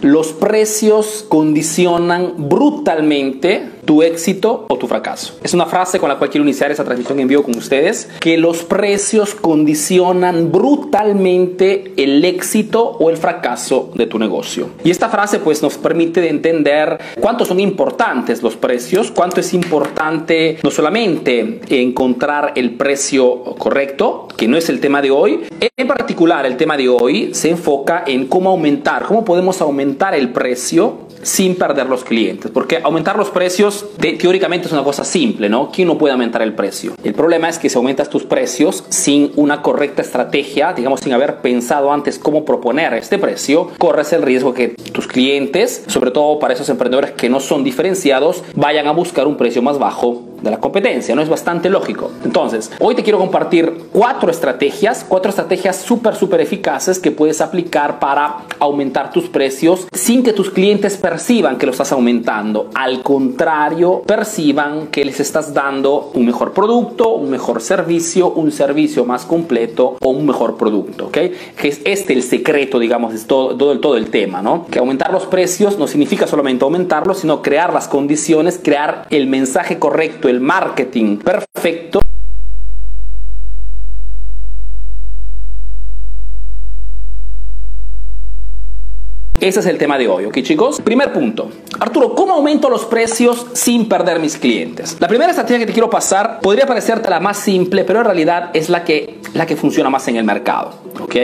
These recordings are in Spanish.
Los precios condicionan brutalmente tu éxito o tu fracaso. Es una frase con la cual quiero iniciar esta transmisión en vivo con ustedes, que los precios condicionan brutalmente el éxito o el fracaso de tu negocio. Y esta frase pues nos permite entender cuánto son importantes los precios, cuánto es importante no solamente encontrar el precio correcto, que no es el tema de hoy, en particular el tema de hoy se enfoca en cómo aumentar, cómo podemos aumentar el precio sin perder los clientes. Porque aumentar los precios teóricamente es una cosa simple, ¿no? ¿Quién no puede aumentar el precio? El problema es que si aumentas tus precios sin una correcta estrategia, digamos sin haber pensado antes cómo proponer este precio, corres el riesgo que tus clientes, sobre todo para esos emprendedores que no son diferenciados, vayan a buscar un precio más bajo de la competencia, ¿no? Es bastante lógico. Entonces, hoy te quiero compartir cuatro estrategias, cuatro estrategias súper, súper eficaces que puedes aplicar para aumentar tus precios sin que tus clientes perciban que lo estás aumentando. Al contrario, perciban que les estás dando un mejor producto, un mejor servicio, un servicio más completo o un mejor producto, ¿ok? Que es este el secreto, digamos, de todo, todo, todo el tema, ¿no? Que aumentar los precios no significa solamente aumentarlos, sino crear las condiciones, crear el mensaje correcto el marketing perfecto Ese es el tema de hoy, ¿ok chicos? Primer punto. Arturo, ¿cómo aumento los precios sin perder mis clientes? La primera estrategia que te quiero pasar podría parecerte la más simple, pero en realidad es la que, la que funciona más en el mercado, ¿ok?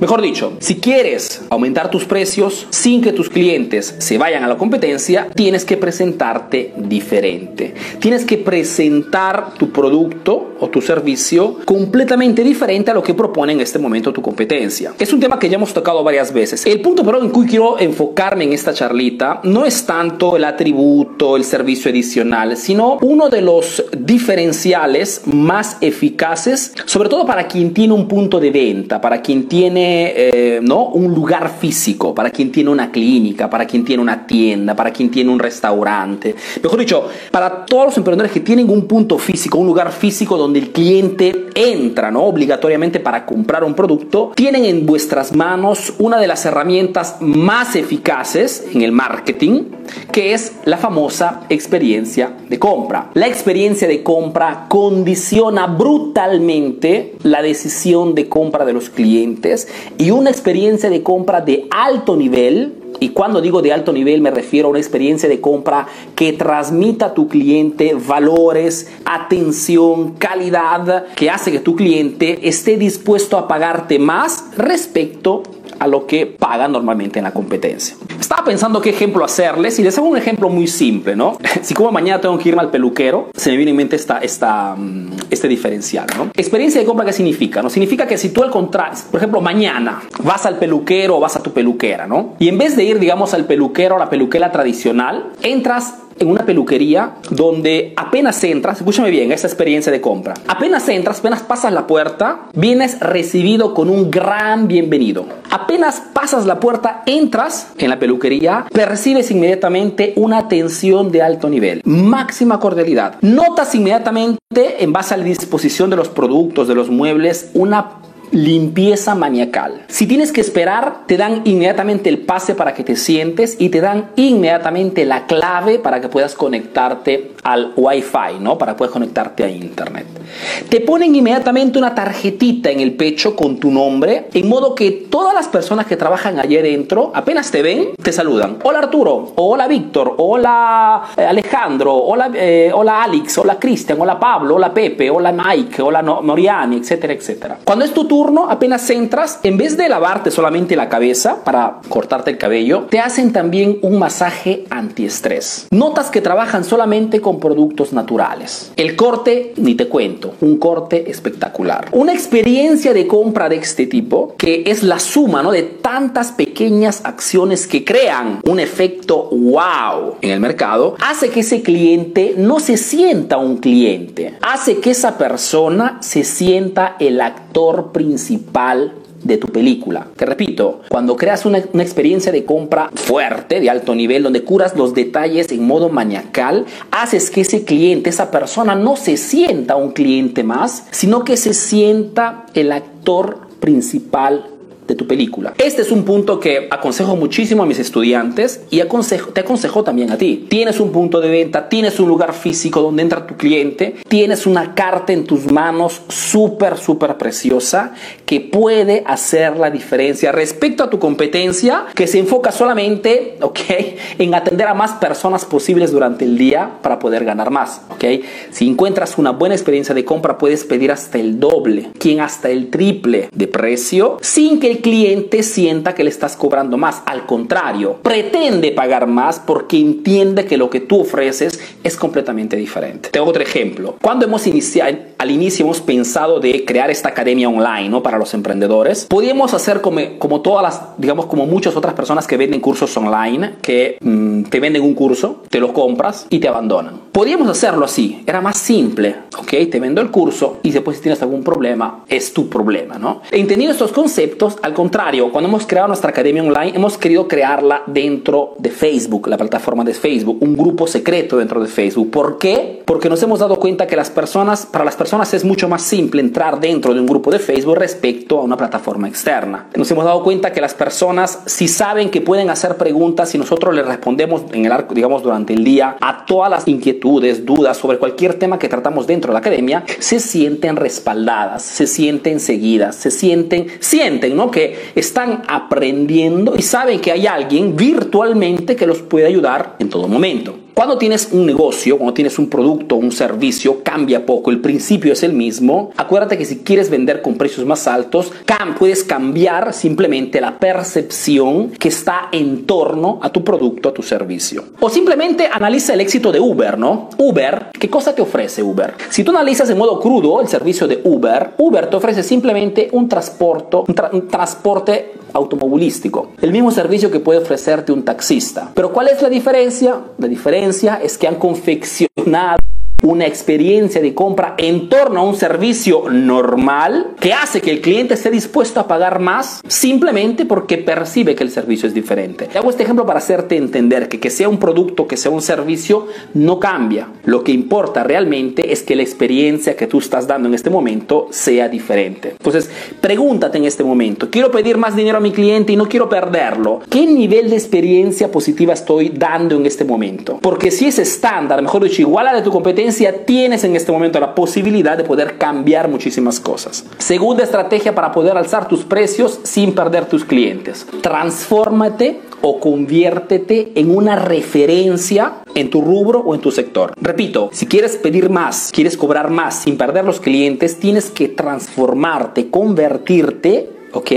Mejor dicho, si quieres aumentar tus precios sin que tus clientes se vayan a la competencia, tienes que presentarte diferente. Tienes que presentar tu producto o tu servicio completamente diferente a lo que propone en este momento tu competencia. Es un tema que ya hemos tocado varias veces. El punto pero en que quiero enfocarme en esta charlita no es tanto el atributo, el servicio adicional, sino uno de los diferenciales más eficaces, sobre todo para quien tiene un punto de venta, para quien tiene eh, ¿no? un lugar físico, para quien tiene una clínica, para quien tiene una tienda, para quien tiene un restaurante. Mejor dicho, para todos los emprendedores que tienen un punto físico, un lugar físico donde el cliente entra ¿no? obligatoriamente para comprar un producto, tienen en vuestras manos una de las herramientas más eficaces en el marketing, que es la famosa experiencia de compra. La experiencia de compra condiciona brutalmente la decisión de compra de los clientes y una experiencia de compra de alto nivel y cuando digo de alto nivel me refiero a una experiencia de compra que transmita a tu cliente valores, atención, calidad, que hace que tu cliente esté dispuesto a pagarte más respecto a lo que paga normalmente en la competencia. Estaba pensando qué ejemplo hacerles y les hago un ejemplo muy simple, ¿no? Si como mañana tengo que irme al peluquero, se me viene en mente esta, esta, mm, este diferencial, ¿no? Experiencia de compra, ¿qué significa? ¿no? Significa que si tú al contrario, por ejemplo, mañana vas al peluquero o vas a tu peluquera, ¿no? Y en vez de ir, digamos, al peluquero o la peluquera tradicional, entras en una peluquería donde apenas entras, escúchame bien, esta experiencia de compra, apenas entras, apenas pasas la puerta, vienes recibido con un gran bienvenido. Apenas pasas la puerta, entras en la peluquería, percibes inmediatamente una atención de alto nivel, máxima cordialidad. Notas inmediatamente, en base a la disposición de los productos, de los muebles, una limpieza maniacal. Si tienes que esperar, te dan inmediatamente el pase para que te sientes y te dan inmediatamente la clave para que puedas conectarte al Wi-Fi, ¿no? Para poder conectarte a Internet. Te ponen inmediatamente una tarjetita en el pecho con tu nombre, en modo que todas las personas que trabajan allí dentro, apenas te ven, te saludan. Hola Arturo, hola Víctor, hola eh, Alejandro, hola, eh, hola Alex, hola Cristian, hola Pablo, hola Pepe, hola Mike, hola Noriani, etcétera, etcétera. Cuando es tu apenas entras, en vez de lavarte solamente la cabeza para cortarte el cabello, te hacen también un masaje antiestrés. Notas que trabajan solamente con productos naturales. El corte, ni te cuento, un corte espectacular. Una experiencia de compra de este tipo, que es la suma ¿no? de tantas pequeñas acciones que crean un efecto wow en el mercado, hace que ese cliente no se sienta un cliente, hace que esa persona se sienta el actor principal de tu película. Te repito, cuando creas una, una, experiencia de compra fuerte, de alto nivel, donde curas los detalles en modo maniacal, haces que ese cliente, esa persona no se sienta un cliente más, sino que se sienta el actor principal de tu película. Este es un punto que aconsejo muchísimo a mis estudiantes y aconsejo, te aconsejo también a ti. Tienes un punto de venta, tienes un lugar físico donde entra tu cliente, tienes una carta en tus manos súper, súper preciosa que puede hacer la diferencia respecto a tu competencia que se enfoca solamente, ok, en atender a más personas posibles durante el día para poder ganar más, ok. Si encuentras una buena experiencia de compra, puedes pedir hasta el doble, quien hasta el triple de precio, sin que el cliente sienta que le estás cobrando más. Al contrario, pretende pagar más porque entiende que lo que tú ofreces es completamente diferente. Tengo otro ejemplo. Cuando hemos iniciado, al inicio hemos pensado de crear esta academia online, ¿no? Para los emprendedores, podíamos hacer como, como todas las, digamos, como muchas otras personas que venden cursos online, que mm, te venden un curso, te lo compras y te abandonan. Podíamos hacerlo así, era más simple, ¿ok? Te vendo el curso y después si tienes algún problema, es tu problema, ¿no? Entendiendo estos conceptos, al contrario, cuando hemos creado nuestra academia online, hemos querido crearla dentro de Facebook, la plataforma de Facebook, un grupo secreto dentro de Facebook. ¿Por qué? Porque nos hemos dado cuenta que las personas, para las personas es mucho más simple entrar dentro de un grupo de Facebook respecto a una plataforma externa. Nos hemos dado cuenta que las personas, si saben que pueden hacer preguntas y nosotros les respondemos en el arco, digamos, durante el día a todas las inquietudes, dudas sobre cualquier tema que tratamos dentro de la academia, se sienten respaldadas, se sienten seguidas, se sienten, sienten, ¿no? Que están aprendiendo y saben que hay alguien virtualmente que los puede ayudar en todo momento. Cuando tienes un negocio, cuando tienes un producto, un servicio, cambia poco, el principio es el mismo. Acuérdate que si quieres vender con precios más altos, puedes cambiar simplemente la percepción que está en torno a tu producto, a tu servicio. O simplemente analiza el éxito de Uber, ¿no? Uber, ¿qué cosa te ofrece Uber? Si tú analizas en modo crudo el servicio de Uber, Uber te ofrece simplemente un transporte, un transporte automovilístico, el mismo servicio que puede ofrecerte un taxista. Pero ¿cuál es la diferencia? La diferencia es que han confeccionado una experiencia de compra en torno a un servicio normal que hace que el cliente esté dispuesto a pagar más simplemente porque percibe que el servicio es diferente. Te hago este ejemplo para hacerte entender que que sea un producto, que sea un servicio, no cambia. Lo que importa realmente es que la experiencia que tú estás dando en este momento sea diferente. Entonces, pregúntate en este momento, quiero pedir más dinero a mi cliente y no quiero perderlo. ¿Qué nivel de experiencia positiva estoy dando en este momento? Porque si es estándar, mejor dicho, igual a de tu competencia, tienes en este momento la posibilidad de poder cambiar muchísimas cosas. Segunda estrategia para poder alzar tus precios sin perder tus clientes. Transfórmate o conviértete en una referencia en tu rubro o en tu sector. Repito, si quieres pedir más, quieres cobrar más sin perder los clientes, tienes que transformarte, convertirte ¿ok?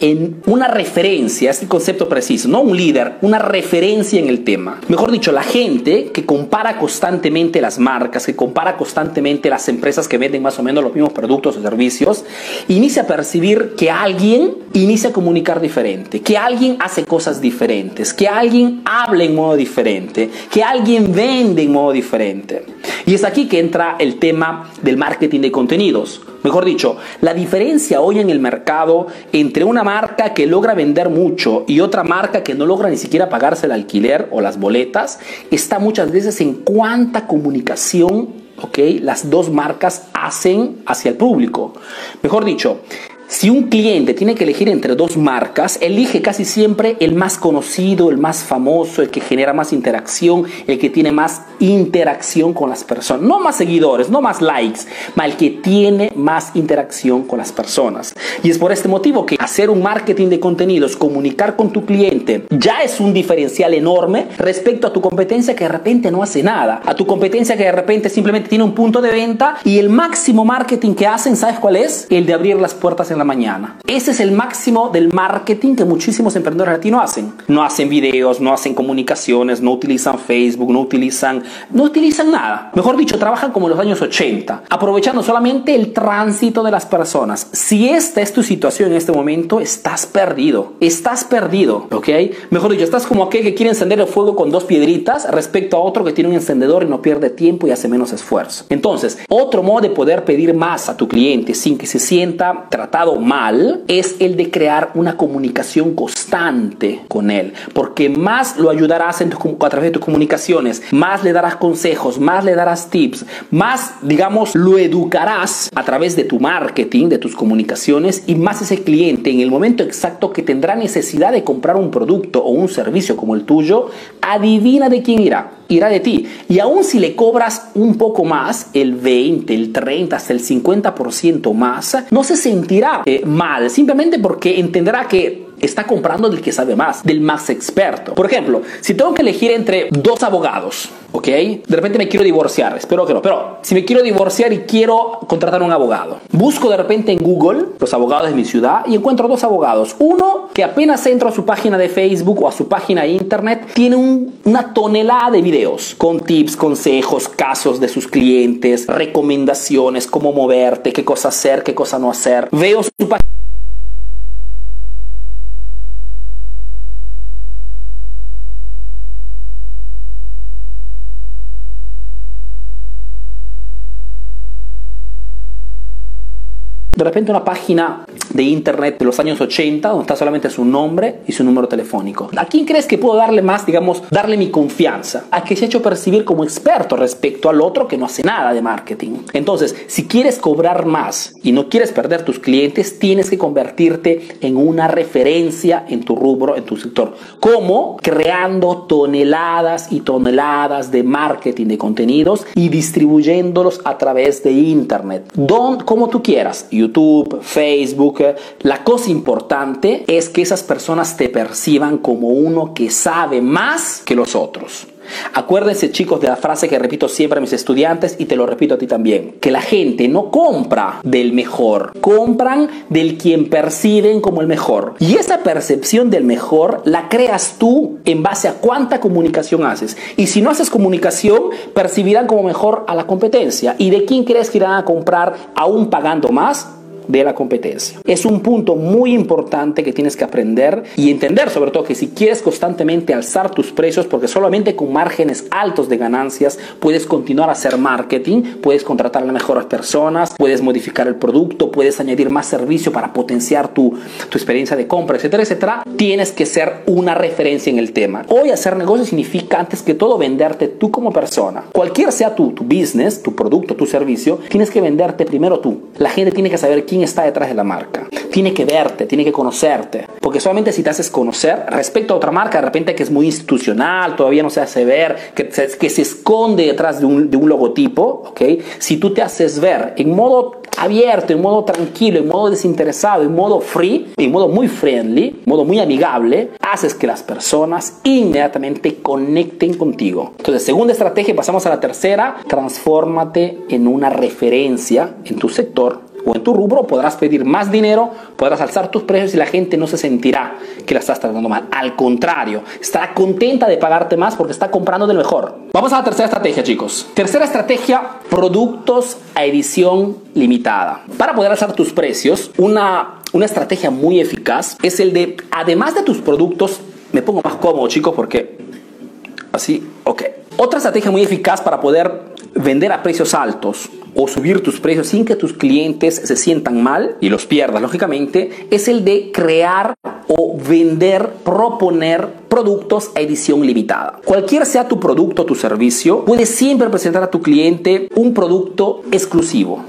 En una referencia, es el concepto preciso, no un líder, una referencia en el tema. Mejor dicho, la gente que compara constantemente las marcas, que compara constantemente las empresas que venden más o menos los mismos productos o servicios, inicia a percibir que alguien inicia a comunicar diferente, que alguien hace cosas diferentes, que alguien habla en modo diferente, que alguien vende en modo diferente. Y es aquí que entra el tema del marketing de contenidos. Mejor dicho, la diferencia hoy en el mercado entre una marca que logra vender mucho y otra marca que no logra ni siquiera pagarse el alquiler o las boletas está muchas veces en cuánta comunicación okay, las dos marcas hacen hacia el público. Mejor dicho, si un cliente tiene que elegir entre dos marcas, elige casi siempre el más conocido, el más famoso, el que genera más interacción, el que tiene más interacción con las personas. No más seguidores, no más likes, ma el que tiene más interacción con las personas. Y es por este motivo que hacer un marketing de contenidos, comunicar con tu cliente, ya es un diferencial enorme respecto a tu competencia que de repente no hace nada. A tu competencia que de repente simplemente tiene un punto de venta y el máximo marketing que hacen, ¿sabes cuál es? El de abrir las puertas en la mañana. Ese es el máximo del marketing que muchísimos emprendedores latinos hacen. No hacen videos, no hacen comunicaciones, no utilizan Facebook, no utilizan, no utilizan nada. Mejor dicho, trabajan como en los años 80, aprovechando solamente el tránsito de las personas. Si esta es tu situación en este momento, estás perdido. Estás perdido, ¿ok? Mejor dicho, estás como aquel que quiere encender el fuego con dos piedritas respecto a otro que tiene un encendedor y no pierde tiempo y hace menos esfuerzo. Entonces, otro modo de poder pedir más a tu cliente sin que se sienta tratado mal es el de crear una comunicación constante con él, porque más lo ayudarás en a través de tus comunicaciones, más le darás consejos, más le darás tips, más, digamos, lo educarás a través de tu marketing, de tus comunicaciones y más ese cliente en el momento exacto que tendrá necesidad de comprar un producto o un servicio como el tuyo, adivina de quién irá irá de ti. Y aún si le cobras un poco más, el 20, el 30, hasta el 50% más, no se sentirá eh, mal, simplemente porque entenderá que está comprando del que sabe más, del más experto. Por ejemplo, si tengo que elegir entre dos abogados, ¿ok? De repente me quiero divorciar, espero que no, pero si me quiero divorciar y quiero contratar a un abogado, busco de repente en Google los abogados de mi ciudad y encuentro dos abogados. Uno que apenas entro a su página de Facebook o a su página de internet, tiene una tonelada de videos con tips, consejos, casos de sus clientes, recomendaciones, cómo moverte, qué cosa hacer, qué cosa no hacer. Veo su página de repente una página de internet de los años 80 donde está solamente su nombre y su número telefónico. ¿A quién crees que puedo darle más, digamos, darle mi confianza? A que se ha hecho percibir como experto respecto al otro que no hace nada de marketing. Entonces, si quieres cobrar más y no quieres perder tus clientes, tienes que convertirte en una referencia en tu rubro, en tu sector. ¿Cómo? Creando toneladas y toneladas de marketing de contenidos y distribuyéndolos a través de internet. Don, como tú quieras. YouTube, Facebook. La cosa importante es que esas personas te perciban como uno que sabe más que los otros. Acuérdense chicos de la frase que repito siempre a mis estudiantes y te lo repito a ti también, que la gente no compra del mejor, compran del quien perciben como el mejor. Y esa percepción del mejor la creas tú en base a cuánta comunicación haces. Y si no haces comunicación, percibirán como mejor a la competencia. ¿Y de quién crees que irán a comprar aún pagando más? De la competencia. Es un punto muy importante que tienes que aprender y entender sobre todo que si quieres constantemente alzar tus precios, porque solamente con márgenes altos de ganancias puedes continuar a hacer marketing, puedes contratar a las mejores personas, puedes modificar el producto, puedes añadir más servicio para potenciar tu, tu experiencia de compra, etcétera, etcétera, tienes que ser una referencia en el tema. Hoy hacer negocio significa antes que todo venderte tú como persona. Cualquier sea tu, tu business, tu producto, tu servicio, tienes que venderte primero tú. La gente tiene que saber quién está detrás de la marca. Tiene que verte, tiene que conocerte. Porque solamente si te haces conocer respecto a otra marca, de repente que es muy institucional, todavía no se hace ver, que, que se esconde detrás de un, de un logotipo, ¿ok? Si tú te haces ver en modo abierto, en modo tranquilo, en modo desinteresado, en modo free, en modo muy friendly, en modo muy amigable, haces que las personas inmediatamente conecten contigo. Entonces, segunda estrategia, pasamos a la tercera, transfórmate en una referencia en tu sector o en tu rubro podrás pedir más dinero, podrás alzar tus precios y la gente no se sentirá que la estás tratando mal. Al contrario, estará contenta de pagarte más porque está comprando del mejor. Vamos a la tercera estrategia, chicos. Tercera estrategia, productos a edición limitada. Para poder alzar tus precios, una, una estrategia muy eficaz es el de, además de tus productos, me pongo más cómodo, chicos, porque así, ok. Otra estrategia muy eficaz para poder vender a precios altos o subir tus precios sin que tus clientes se sientan mal y los pierdas, lógicamente, es el de crear o vender, proponer productos a edición limitada. Cualquier sea tu producto o tu servicio, puedes siempre presentar a tu cliente un producto exclusivo.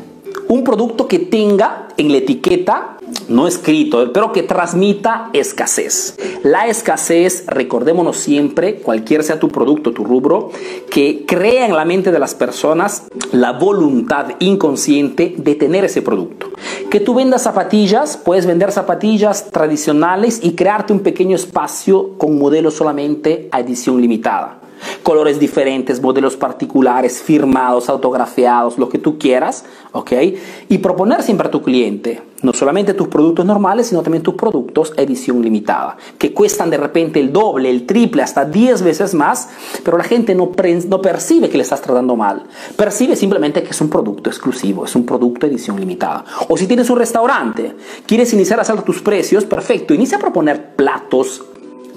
Un producto que tenga en la etiqueta no escrito, pero que transmita escasez. La escasez, recordémonos siempre, cualquier sea tu producto, tu rubro, que crea en la mente de las personas la voluntad inconsciente de tener ese producto. Que tú vendas zapatillas, puedes vender zapatillas tradicionales y crearte un pequeño espacio con modelos solamente a edición limitada colores diferentes, modelos particulares, firmados, autografiados, lo que tú quieras, ¿ok? Y proponer siempre a tu cliente no solamente tus productos normales, sino también tus productos edición limitada, que cuestan de repente el doble, el triple, hasta 10 veces más, pero la gente no, no percibe que le estás tratando mal, percibe simplemente que es un producto exclusivo, es un producto edición limitada. O si tienes un restaurante, quieres iniciar a hacer tus precios, perfecto, inicia a proponer platos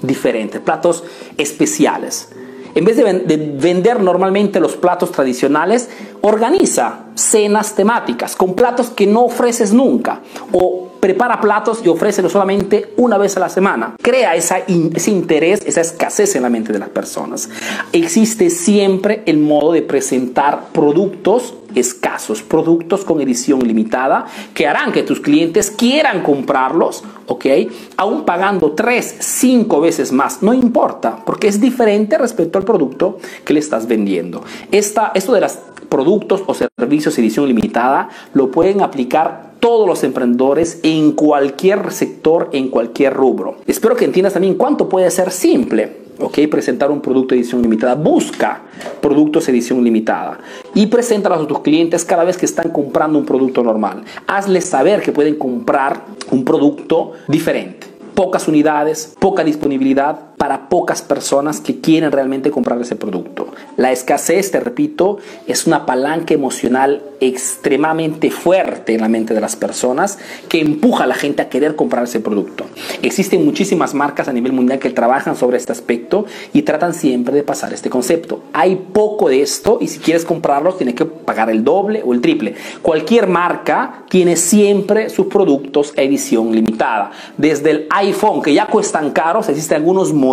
diferentes, platos especiales en vez de, vender normalmente los platos tradicionales, organiza cenas temáticas con platos que no ofreces nunca o prepara platos y ofrécelos solamente una vez a la semana. Crea esa ese interés, esa escasez en la mente de las personas. Existe siempre el modo de presentar productos escasos, productos con edición limitada que harán que tus clientes quieran comprarlos, ¿ok? Aún pagando 3, 5 veces más, no importa, porque es diferente respecto al producto que le estás vendiendo. Esta, esto de los productos o servicios edición limitada lo pueden aplicar todos los emprendedores en cualquier sector, en cualquier rubro. Espero que entiendas también cuánto puede ser simple. ¿ok? Presentar un producto edición limitada. Busca productos edición limitada y preséntalos a tus clientes cada vez que están comprando un producto normal. Hazles saber que pueden comprar un producto diferente. Pocas unidades, poca disponibilidad, para pocas personas que quieren realmente comprar ese producto. La escasez, te repito, es una palanca emocional extremadamente fuerte en la mente de las personas que empuja a la gente a querer comprar ese producto. Existen muchísimas marcas a nivel mundial que trabajan sobre este aspecto y tratan siempre de pasar este concepto. Hay poco de esto y si quieres comprarlos tienes que pagar el doble o el triple. Cualquier marca tiene siempre sus productos edición limitada. Desde el iPhone, que ya cuestan caros, existen algunos modelos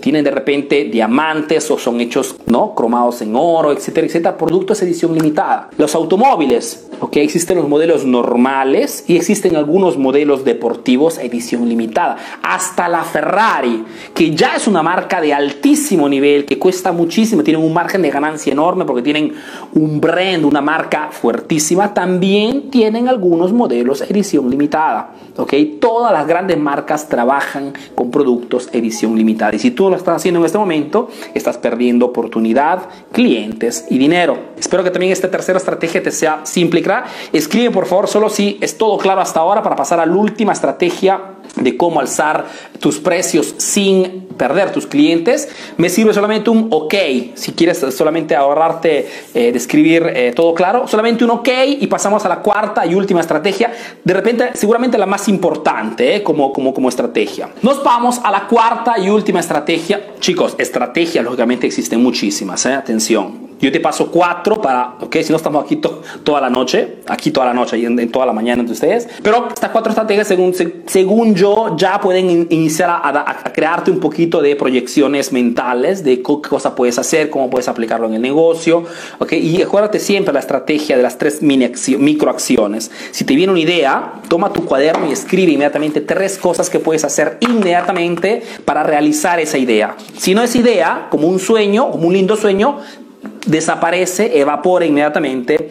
tienen de repente diamantes o son hechos no cromados en oro, etcétera, etcétera, productos edición limitada. Los automóviles, ok, existen los modelos normales y existen algunos modelos deportivos edición limitada. Hasta la Ferrari, que ya es una marca de altísimo nivel, que cuesta muchísimo, tienen un margen de ganancia enorme porque tienen un brand, una marca fuertísima, también tienen algunos modelos edición limitada. ¿ok? Todas las grandes marcas trabajan con productos edición limitada. Y si tú lo estás haciendo en este momento, estás perdiendo oportunidad, clientes y dinero. Espero que también esta tercera estrategia te sea simple y clara. Escribe por favor solo si es todo claro hasta ahora para pasar a la última estrategia de cómo alzar tus precios sin perder tus clientes. Me sirve solamente un OK. Si quieres solamente ahorrarte eh, de escribir eh, todo claro, solamente un OK y pasamos a la cuarta y última estrategia. De repente, seguramente la más importante eh, como, como, como estrategia. Nos vamos a la cuarta y última estrategia. Chicos, estrategias lógicamente existen muchísimas. Atención. Yo te paso cuatro para, ok, si no estamos aquí toda la noche, aquí toda la noche y en, toda la mañana entre ustedes. Pero estas cuatro estrategias, según, según yo, ya pueden iniciar a, a, crearte un poquito de proyecciones mentales de qué cosa puedes hacer, cómo puedes aplicarlo en el negocio, ok. Y acuérdate siempre la estrategia de las tres microacciones. Si te viene una idea, toma tu cuaderno y escribe inmediatamente tres cosas que puedes hacer inmediatamente para realizar esa idea. Si no es idea, como un sueño, como un lindo sueño, desaparece, evapora inmediatamente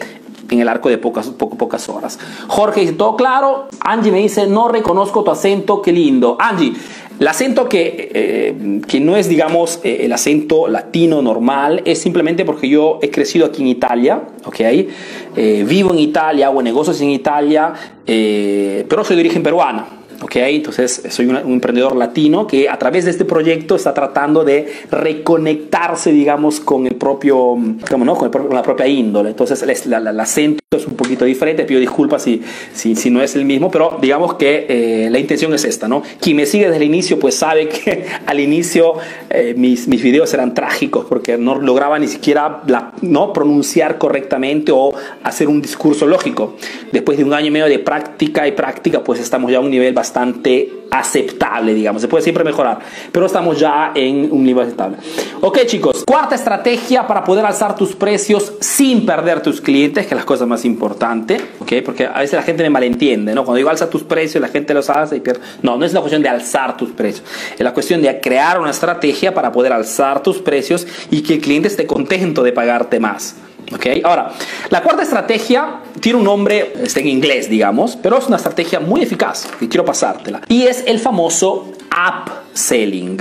en el arco de pocas, pocas horas. Jorge dice, todo claro. Angie me dice, no reconozco tu acento, qué lindo. Angie, el acento que, eh, que no es, digamos, eh, el acento latino normal, es simplemente porque yo he crecido aquí en Italia, ¿ok? Eh, vivo en Italia, hago negocios en Italia, pero soy de origen peruana. ¿Ok? Entonces soy un, emprendedor latino que a través de este proyecto está tratando de reconectarse, digamos, con el propio, digamos, ¿no? con, la propia índole. Entonces el, el, acento es un poquito diferente, pido disculpas si, si, si no es el mismo, pero digamos que eh, la intención es esta, ¿no? Quien me sigue desde el inicio, pues sabe que al inicio eh, mis, mis videos eran trágicos porque no lograba ni siquiera la, ¿no? pronunciar correctamente o hacer un discurso lógico. Después de un año y medio de práctica y práctica, pues estamos ya a un nivel bastante bastante aceptable, digamos. Se puede siempre mejorar, pero estamos ya en un nivel aceptable. Ok, chicos, cuarta estrategia para poder alzar tus precios sin perder tus clientes, que es la cosa más importante, ok, porque a veces la gente me malentiende, ¿no? Cuando digo alza tus precios, la gente los alza y pierde. No, no es la cuestión de alzar tus precios, es la cuestión de crear una estrategia para poder alzar tus precios y que el cliente esté contento de pagarte más. Okay. Ahora, la cuarta estrategia tiene un nombre, está en inglés, digamos, pero es una estrategia muy eficaz y quiero pasártela. Y es el famoso upselling.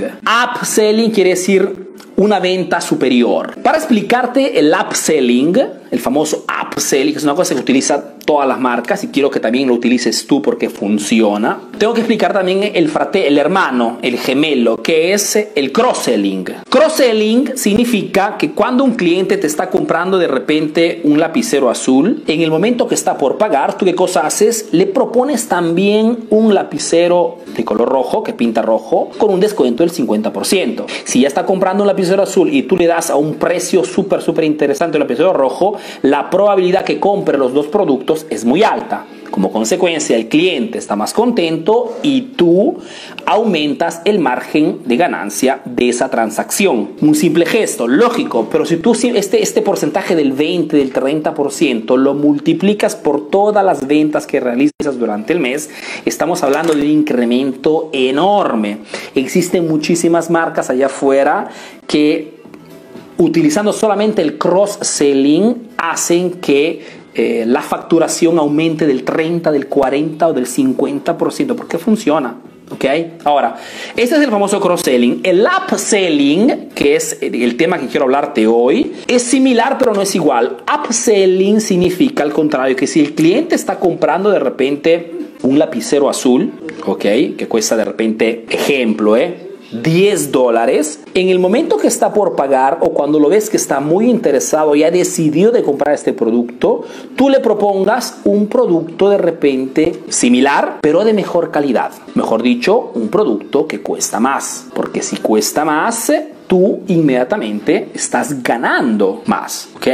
Upselling quiere decir una venta superior. Para explicarte el upselling, el famoso upselling, que es una cosa que utiliza todas las marcas y quiero que también lo utilices tú porque funciona. Tengo que explicar también el frate, el hermano, el gemelo, que es el cross-selling. Cross-selling significa que cuando un cliente te está comprando de repente un lapicero azul, en el momento que está por pagar, tú qué cosa haces? Le propones también un lapicero de color rojo, que pinta rojo, con un descuento del 50%. Si ya está comprando un lapicero azul y tú le das a un precio súper, súper interesante el lapicero rojo, la probabilidad que compre los dos productos es muy alta. Como consecuencia, el cliente está más contento y tú aumentas el margen de ganancia de esa transacción. Un simple gesto, lógico, pero si tú este, este porcentaje del 20, del 30% lo multiplicas por todas las ventas que realizas durante el mes, estamos hablando de un incremento enorme. Existen muchísimas marcas allá afuera que utilizando solamente el cross-selling hacen que eh, la facturación aumente del 30, del 40 o del 50%, porque funciona. ¿Ok? Ahora, este es el famoso cross-selling. El upselling, que es el tema que quiero hablarte hoy, es similar pero no es igual. Upselling significa al contrario, que si el cliente está comprando de repente un lapicero azul, ¿ok? Que cuesta de repente, ejemplo, ¿eh? 10 dólares, en el momento que está por pagar o cuando lo ves que está muy interesado y ha decidido de comprar este producto, tú le propongas un producto de repente similar, pero de mejor calidad. Mejor dicho, un producto que cuesta más, porque si cuesta más, tú inmediatamente estás ganando más, ¿ok?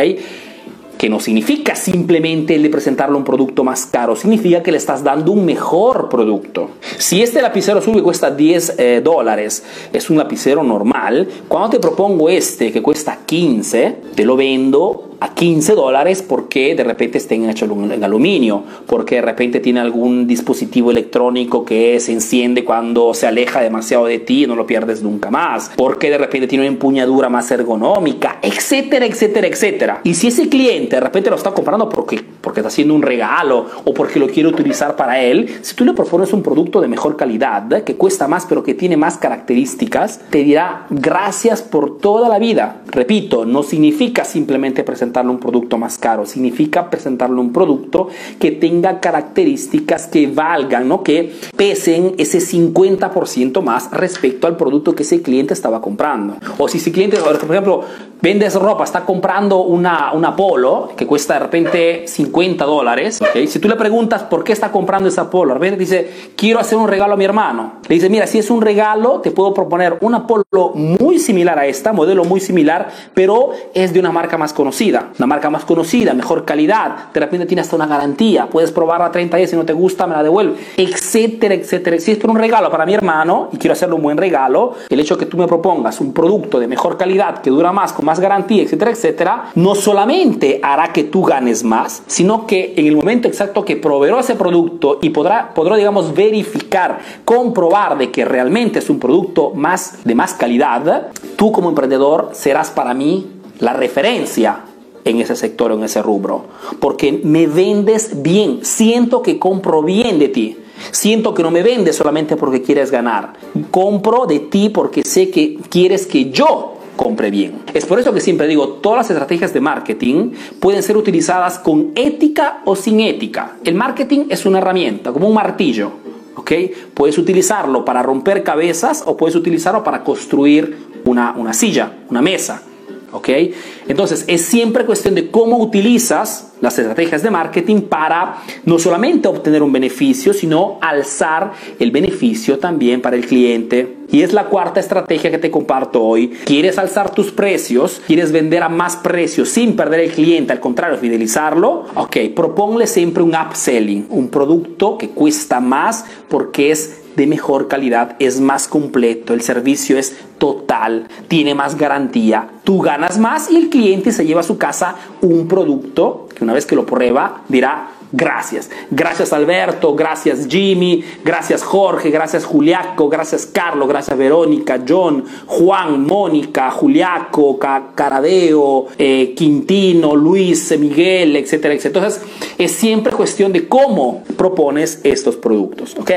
Que no significa simplemente el de presentarle un producto más caro, significa que le estás dando un mejor producto. Si este lapicero que cuesta 10 eh, dólares es un lapicero normal, cuando te propongo este que cuesta 15, te lo vendo a 15 dólares porque de repente estén hecho en aluminio, porque de repente tiene algún dispositivo electrónico que se enciende cuando se aleja demasiado de ti y no lo pierdes nunca más, porque de repente tiene una empuñadura más ergonómica, etcétera, etcétera, etcétera. Y si ese cliente de repente lo está comprando porque, porque está haciendo un regalo o porque lo quiere utilizar para él, si tú le propones un producto de mejor calidad, que cuesta más pero que tiene más características, te dirá gracias por toda la vida. Repito, no significa simplemente presentar presentarle un producto más caro, significa presentarle un producto que tenga características que valgan, ¿no? que pesen ese 50% más respecto al producto que ese cliente estaba comprando. O si ese cliente, por ejemplo, vendes ropa, está comprando una, una polo que cuesta de repente 50 dólares, ¿okay? si tú le preguntas por qué está comprando esa polo, de repente dice, quiero hacer un regalo a mi hermano. Le dice, mira, si es un regalo, te puedo proponer una polo muy similar a esta, modelo muy similar, pero es de una marca más conocida una marca más conocida, mejor calidad, de repente tiene hasta una garantía, puedes probarla 30 días, si no te gusta me la devuelve, etcétera, etcétera. Si es por un regalo para mi hermano y quiero hacerle un buen regalo, el hecho que tú me propongas un producto de mejor calidad, que dura más, con más garantía, etcétera, etcétera, no solamente hará que tú ganes más, sino que en el momento exacto que proveeró ese producto y podrá, podrá digamos, verificar, comprobar de que realmente es un producto más de más calidad, tú como emprendedor serás para mí la referencia en ese sector, en ese rubro. Porque me vendes bien, siento que compro bien de ti. Siento que no me vendes solamente porque quieres ganar. Compro de ti porque sé que quieres que yo compre bien. Es por eso que siempre digo, todas las estrategias de marketing pueden ser utilizadas con ética o sin ética. El marketing es una herramienta, como un martillo. ¿ok? Puedes utilizarlo para romper cabezas o puedes utilizarlo para construir una, una silla, una mesa. ¿Ok? Entonces es siempre cuestión de cómo utilizas las estrategias de marketing para no solamente obtener un beneficio, sino alzar el beneficio también para el cliente. Y es la cuarta estrategia que te comparto hoy. ¿Quieres alzar tus precios? ¿Quieres vender a más precios sin perder el cliente? Al contrario, fidelizarlo. Ok, proponle siempre un upselling, un producto que cuesta más porque es de mejor calidad, es más completo, el servicio es total, tiene más garantía, tú ganas más y el cliente se lleva a su casa un producto que una vez que lo prueba dirá, Gracias. Gracias Alberto, gracias Jimmy, gracias Jorge, gracias Juliaco, gracias Carlos, gracias Verónica, John, Juan, Mónica, Juliaco, Caradeo, eh, Quintino, Luis, Miguel, etcétera, etcétera. Entonces es siempre cuestión de cómo propones estos productos. ¿Ok?